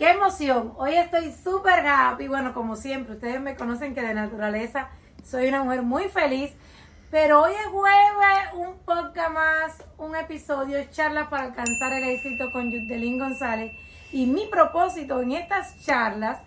¡Qué emoción! Hoy estoy súper happy. Bueno, como siempre, ustedes me conocen que de naturaleza soy una mujer muy feliz. Pero hoy es jueves, un podcast más, un episodio, charlas para alcanzar el éxito con Yudelín González. Y mi propósito en estas charlas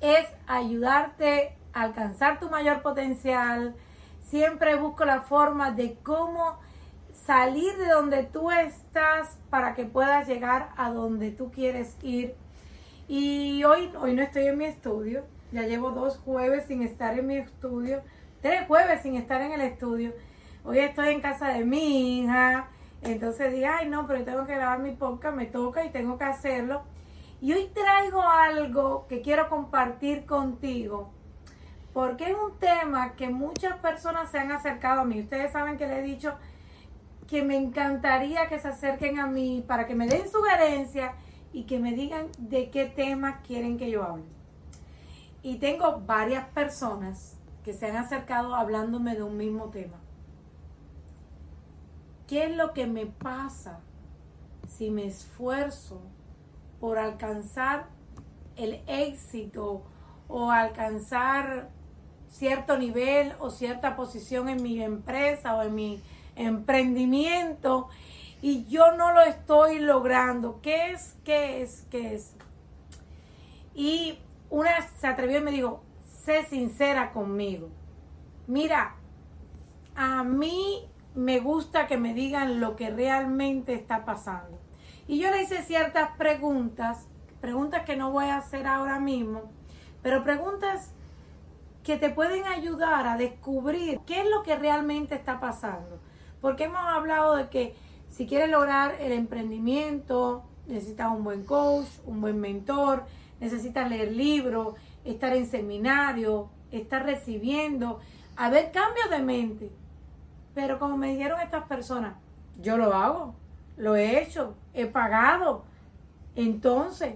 es ayudarte a alcanzar tu mayor potencial. Siempre busco la forma de cómo salir de donde tú estás para que puedas llegar a donde tú quieres ir. Y hoy, hoy no estoy en mi estudio, ya llevo dos jueves sin estar en mi estudio, tres jueves sin estar en el estudio. Hoy estoy en casa de mi hija, entonces dije, ay no, pero tengo que grabar mi podcast, me toca y tengo que hacerlo. Y hoy traigo algo que quiero compartir contigo, porque es un tema que muchas personas se han acercado a mí. Ustedes saben que le he dicho que me encantaría que se acerquen a mí para que me den sugerencias y que me digan de qué tema quieren que yo hable. Y tengo varias personas que se han acercado hablándome de un mismo tema. ¿Qué es lo que me pasa si me esfuerzo por alcanzar el éxito o alcanzar cierto nivel o cierta posición en mi empresa o en mi emprendimiento y yo no lo estoy logrando. ¿Qué es? ¿Qué es? ¿Qué es? Y una se atrevió y me dijo, sé sincera conmigo. Mira, a mí me gusta que me digan lo que realmente está pasando. Y yo le hice ciertas preguntas, preguntas que no voy a hacer ahora mismo, pero preguntas que te pueden ayudar a descubrir qué es lo que realmente está pasando. Porque hemos hablado de que si quieres lograr el emprendimiento, necesitas un buen coach, un buen mentor, necesitas leer libros, estar en seminario, estar recibiendo, haber cambios de mente. Pero como me dijeron estas personas, yo lo hago, lo he hecho, he pagado. Entonces,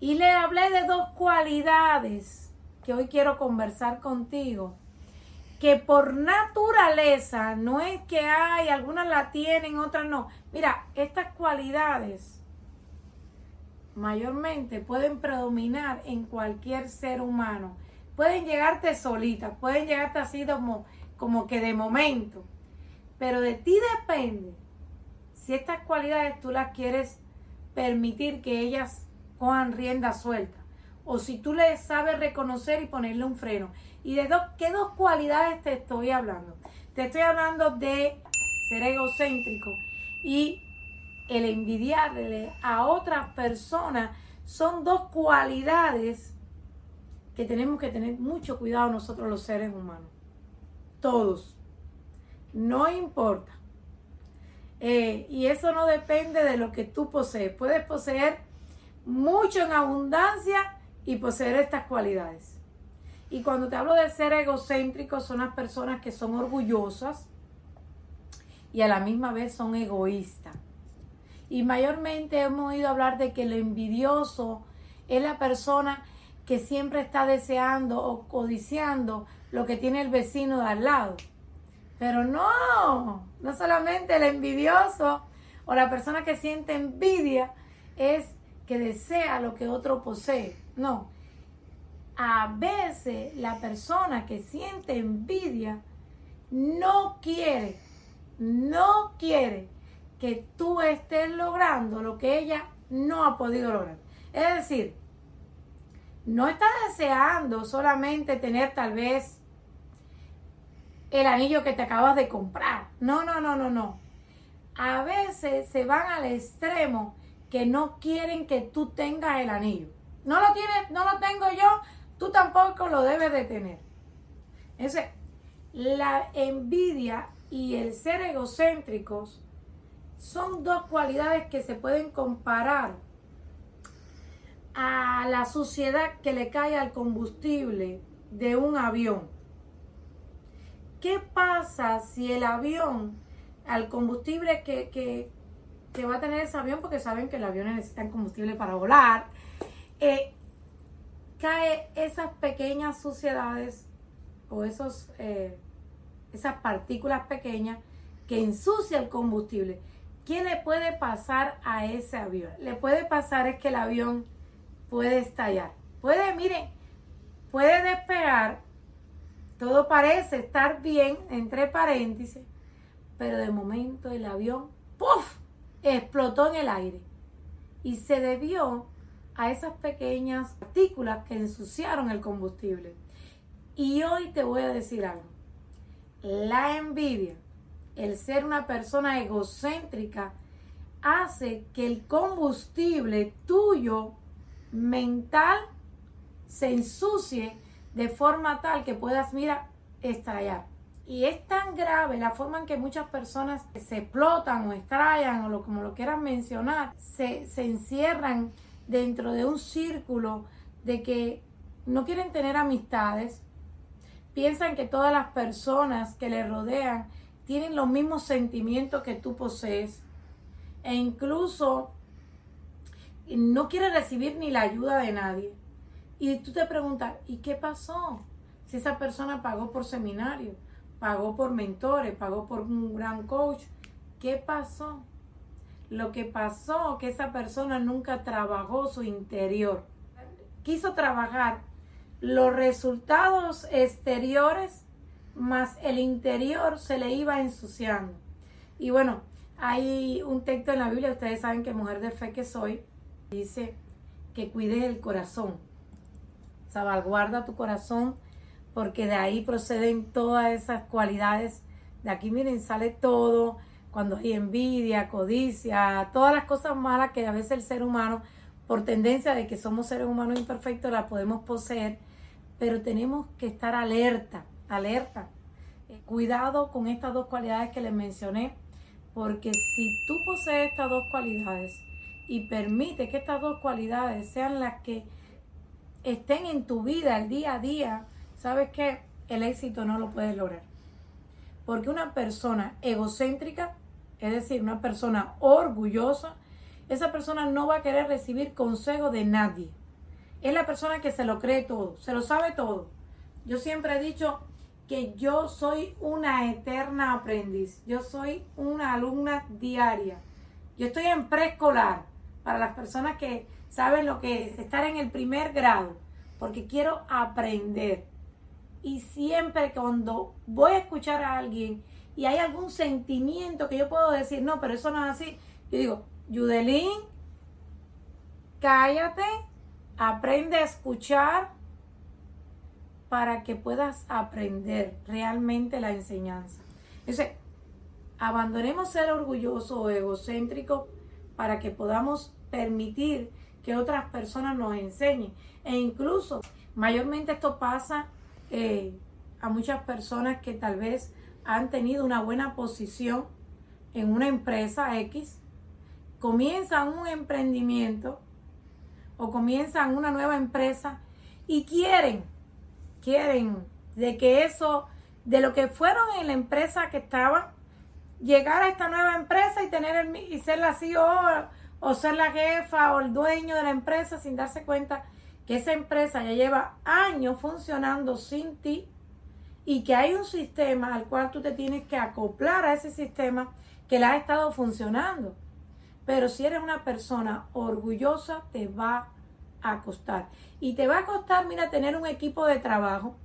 y le hablé de dos cualidades que hoy quiero conversar contigo que por naturaleza no es que hay, algunas la tienen, otras no. Mira, estas cualidades mayormente pueden predominar en cualquier ser humano. Pueden llegarte solitas, pueden llegarte así como, como que de momento. Pero de ti depende si estas cualidades tú las quieres permitir que ellas cojan rienda suelta. O si tú les sabes reconocer y ponerle un freno. ¿Y de dos, qué dos cualidades te estoy hablando? Te estoy hablando de ser egocéntrico y el envidiarle a otras personas son dos cualidades que tenemos que tener mucho cuidado nosotros los seres humanos. Todos. No importa. Eh, y eso no depende de lo que tú posees. Puedes poseer mucho en abundancia y poseer estas cualidades. Y cuando te hablo de ser egocéntrico, son las personas que son orgullosas y a la misma vez son egoístas. Y mayormente hemos oído hablar de que lo envidioso es la persona que siempre está deseando o codiciando lo que tiene el vecino de al lado. Pero no, no solamente el envidioso o la persona que siente envidia es que desea lo que otro posee. No, a veces la persona que siente envidia no quiere, no quiere que tú estés logrando lo que ella no ha podido lograr. Es decir, no está deseando solamente tener tal vez el anillo que te acabas de comprar. No, no, no, no, no. A veces se van al extremo que no quieren que tú tengas el anillo. No lo tienes, no lo tengo yo, tú tampoco lo debes de tener. Entonces, la envidia y el ser egocéntricos son dos cualidades que se pueden comparar a la suciedad que le cae al combustible de un avión. ¿Qué pasa si el avión, al combustible que, que, va a tener ese avión, porque saben que el avión necesita combustible para volar, cae esas pequeñas suciedades o esos, eh, esas partículas pequeñas que ensucia el combustible. ¿qué le puede pasar a ese avión? Le puede pasar es que el avión puede estallar. Puede, miren, puede despegar. Todo parece estar bien, entre paréntesis, pero de momento el avión, ¡puf! explotó en el aire. Y se debió a esas pequeñas partículas que ensuciaron el combustible. Y hoy te voy a decir algo. La envidia, el ser una persona egocéntrica, hace que el combustible tuyo mental se ensucie de forma tal que puedas, mira, estallar. Y es tan grave la forma en que muchas personas se explotan o estallan o lo, como lo quieran mencionar, se, se encierran dentro de un círculo de que no quieren tener amistades, piensan que todas las personas que les rodean tienen los mismos sentimientos que tú posees e incluso no quieren recibir ni la ayuda de nadie. Y tú te preguntas, ¿y qué pasó? Si esa persona pagó por seminario, pagó por mentores, pagó por un gran coach, ¿qué pasó? Lo que pasó que esa persona nunca trabajó su interior. Quiso trabajar los resultados exteriores más el interior se le iba ensuciando. Y bueno, hay un texto en la Biblia, ustedes saben que mujer de fe que soy, dice que cuides el corazón. Salvaguarda tu corazón porque de ahí proceden todas esas cualidades. De aquí miren, sale todo, cuando hay envidia, codicia, todas las cosas malas que a veces el ser humano, por tendencia de que somos seres humanos imperfectos, las podemos poseer, pero tenemos que estar alerta, alerta. Eh, cuidado con estas dos cualidades que les mencioné, porque si tú posees estas dos cualidades y permite que estas dos cualidades sean las que estén en tu vida el día a día, sabes que el éxito no lo puedes lograr. Porque una persona egocéntrica es decir, una persona orgullosa, esa persona no va a querer recibir consejo de nadie. Es la persona que se lo cree todo, se lo sabe todo. Yo siempre he dicho que yo soy una eterna aprendiz, yo soy una alumna diaria. Yo estoy en preescolar para las personas que saben lo que es estar en el primer grado, porque quiero aprender. Y siempre cuando voy a escuchar a alguien y hay algún sentimiento que yo puedo decir, no, pero eso no es así. Yo digo, Yudelín, cállate, aprende a escuchar para que puedas aprender realmente la enseñanza. Entonces, abandonemos ser orgulloso o egocéntrico para que podamos permitir que otras personas nos enseñen. E incluso, mayormente esto pasa eh, a muchas personas que tal vez han tenido una buena posición en una empresa X, comienzan un emprendimiento o comienzan una nueva empresa y quieren, quieren de que eso, de lo que fueron en la empresa que estaban, llegar a esta nueva empresa y tener el, y ser la CEO o ser la jefa o el dueño de la empresa sin darse cuenta que esa empresa ya lleva años funcionando sin ti y que hay un sistema al cual tú te tienes que acoplar a ese sistema que le ha estado funcionando. Pero si eres una persona orgullosa, te va a costar. Y te va a costar, mira, tener un equipo de trabajo,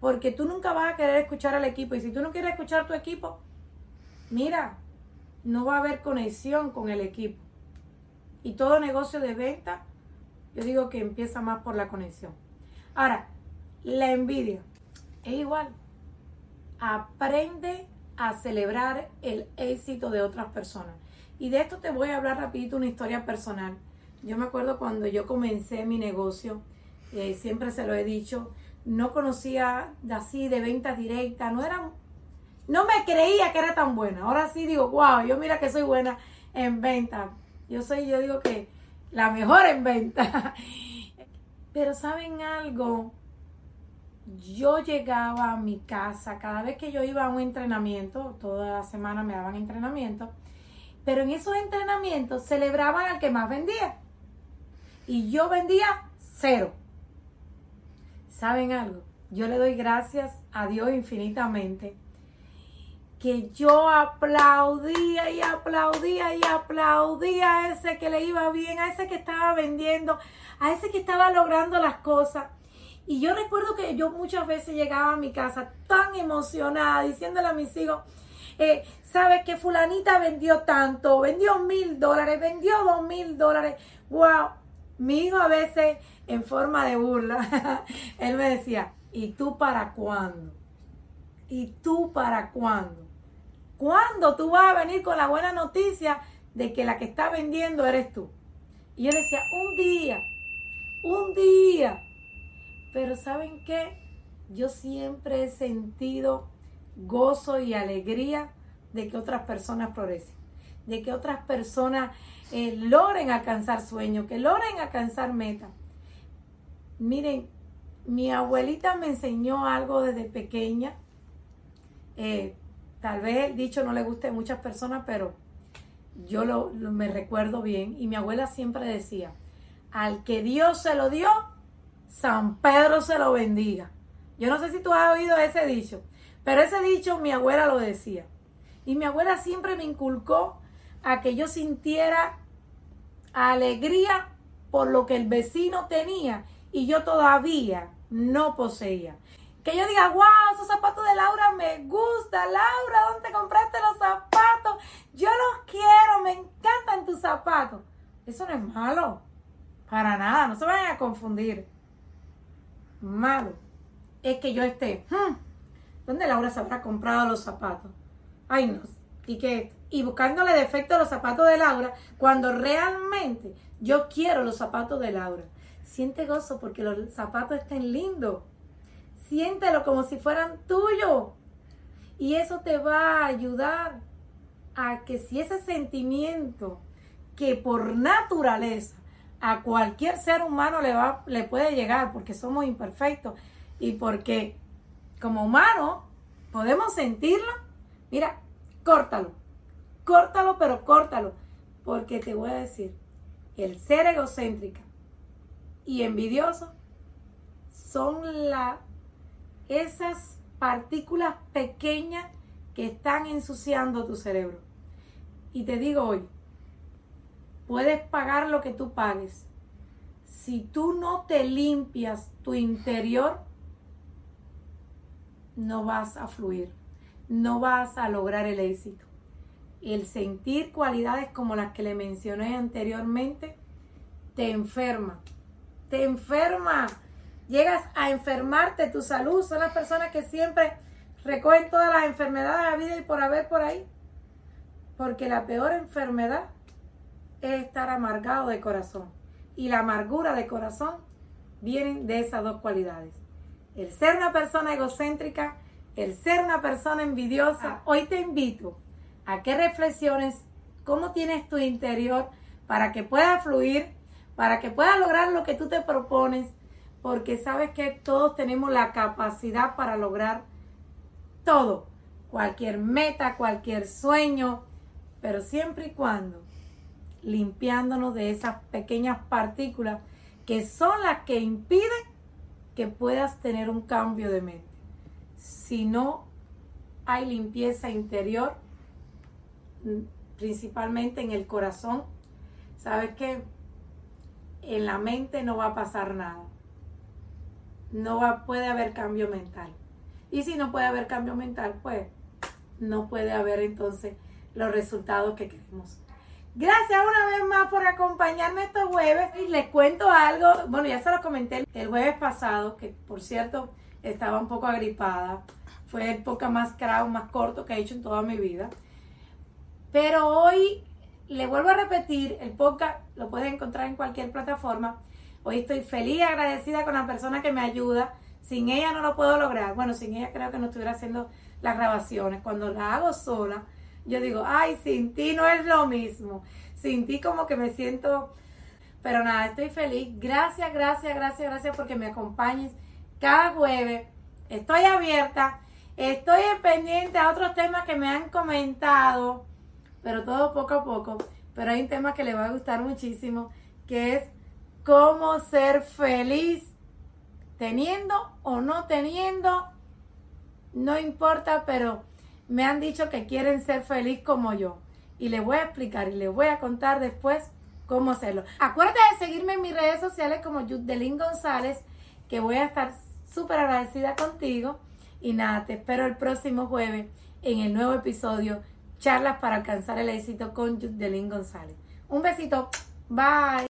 porque tú nunca vas a querer escuchar al equipo. Y si tú no quieres escuchar tu equipo, mira, no va a haber conexión con el equipo. Y todo negocio de venta, yo digo que empieza más por la conexión. Ahora, la envidia. Es igual. Aprende a celebrar el éxito de otras personas. Y de esto te voy a hablar rapidito una historia personal. Yo me acuerdo cuando yo comencé mi negocio, eh, siempre se lo he dicho, no conocía así de ventas directas, no era, no me creía que era tan buena. Ahora sí digo, wow, yo mira que soy buena en venta. Yo soy, yo digo que la mejor en venta. Pero saben algo, yo llegaba a mi casa, cada vez que yo iba a un entrenamiento, toda la semana me daban entrenamiento, pero en esos entrenamientos celebraban al que más vendía. Y yo vendía cero. ¿Saben algo? Yo le doy gracias a Dios infinitamente que yo aplaudía y aplaudía y aplaudía a ese que le iba bien, a ese que estaba vendiendo, a ese que estaba logrando las cosas. Y yo recuerdo que yo muchas veces llegaba a mi casa tan emocionada diciéndole a mis hijos, eh, ¿sabes que fulanita vendió tanto? Vendió mil dólares, vendió dos mil dólares. ¡Wow! Mi hijo a veces en forma de burla, él me decía, ¿y tú para cuándo? ¿Y tú para cuándo? ¿Cuándo tú vas a venir con la buena noticia de que la que está vendiendo eres tú? Y yo decía, un día, un día. Pero ¿saben qué? Yo siempre he sentido gozo y alegría de que otras personas florecen, de que otras personas eh, logren alcanzar sueños, que logren alcanzar metas. Miren, mi abuelita me enseñó algo desde pequeña. Eh, Tal vez el dicho no le guste a muchas personas, pero yo lo, me recuerdo bien. Y mi abuela siempre decía, al que Dios se lo dio, San Pedro se lo bendiga. Yo no sé si tú has oído ese dicho, pero ese dicho mi abuela lo decía. Y mi abuela siempre me inculcó a que yo sintiera alegría por lo que el vecino tenía y yo todavía no poseía. Que yo diga, wow, esos zapatos de Laura me gustan. Laura, ¿dónde compraste los zapatos? Yo los quiero, me encantan tus zapatos. Eso no es malo. Para nada, no se vayan a confundir. Malo es que yo esté, hmm, ¿dónde Laura se habrá comprado los zapatos? Ay, no. Y que y buscándole defecto a los zapatos de Laura cuando realmente yo quiero los zapatos de Laura. Siente gozo porque los zapatos estén lindos siéntelo como si fueran tuyos. Y eso te va a ayudar a que si ese sentimiento que por naturaleza a cualquier ser humano le, va, le puede llegar, porque somos imperfectos y porque como humano podemos sentirlo, mira, córtalo, córtalo, pero córtalo, porque te voy a decir, el ser egocéntrica y envidioso son la esas partículas pequeñas que están ensuciando tu cerebro. Y te digo hoy, puedes pagar lo que tú pagues. Si tú no te limpias tu interior, no vas a fluir, no vas a lograr el éxito. El sentir cualidades como las que le mencioné anteriormente te enferma, te enferma llegas a enfermarte, tu salud, son las personas que siempre recogen todas las enfermedades de la vida y por haber por ahí. Porque la peor enfermedad es estar amargado de corazón. Y la amargura de corazón vienen de esas dos cualidades. El ser una persona egocéntrica, el ser una persona envidiosa. Hoy te invito a que reflexiones cómo tienes tu interior para que pueda fluir, para que puedas lograr lo que tú te propones porque sabes que todos tenemos la capacidad para lograr todo, cualquier meta, cualquier sueño, pero siempre y cuando limpiándonos de esas pequeñas partículas que son las que impiden que puedas tener un cambio de mente. Si no hay limpieza interior, principalmente en el corazón, sabes que en la mente no va a pasar nada no va, puede haber cambio mental. Y si no puede haber cambio mental, pues no puede haber entonces los resultados que queremos. Gracias una vez más por acompañarme estos jueves. Y les cuento algo, bueno, ya se lo comenté el jueves pasado, que por cierto estaba un poco agripada. Fue el podcast más crowd, más corto que he hecho en toda mi vida. Pero hoy le vuelvo a repetir, el podcast lo puedes encontrar en cualquier plataforma Hoy estoy feliz y agradecida con la persona que me ayuda. Sin ella no lo puedo lograr. Bueno, sin ella creo que no estuviera haciendo las grabaciones. Cuando la hago sola, yo digo, ay, sin ti no es lo mismo. Sin ti como que me siento... Pero nada, estoy feliz. Gracias, gracias, gracias, gracias porque me acompañes cada jueves. Estoy abierta. Estoy pendiente a otros temas que me han comentado. Pero todo poco a poco. Pero hay un tema que le va a gustar muchísimo. Que es cómo ser feliz teniendo o no teniendo, no importa, pero me han dicho que quieren ser feliz como yo. Y les voy a explicar y les voy a contar después cómo hacerlo. Acuérdate de seguirme en mis redes sociales como Yudelín González, que voy a estar súper agradecida contigo. Y nada, te espero el próximo jueves en el nuevo episodio Charlas para alcanzar el éxito con Yudelín González. Un besito. Bye.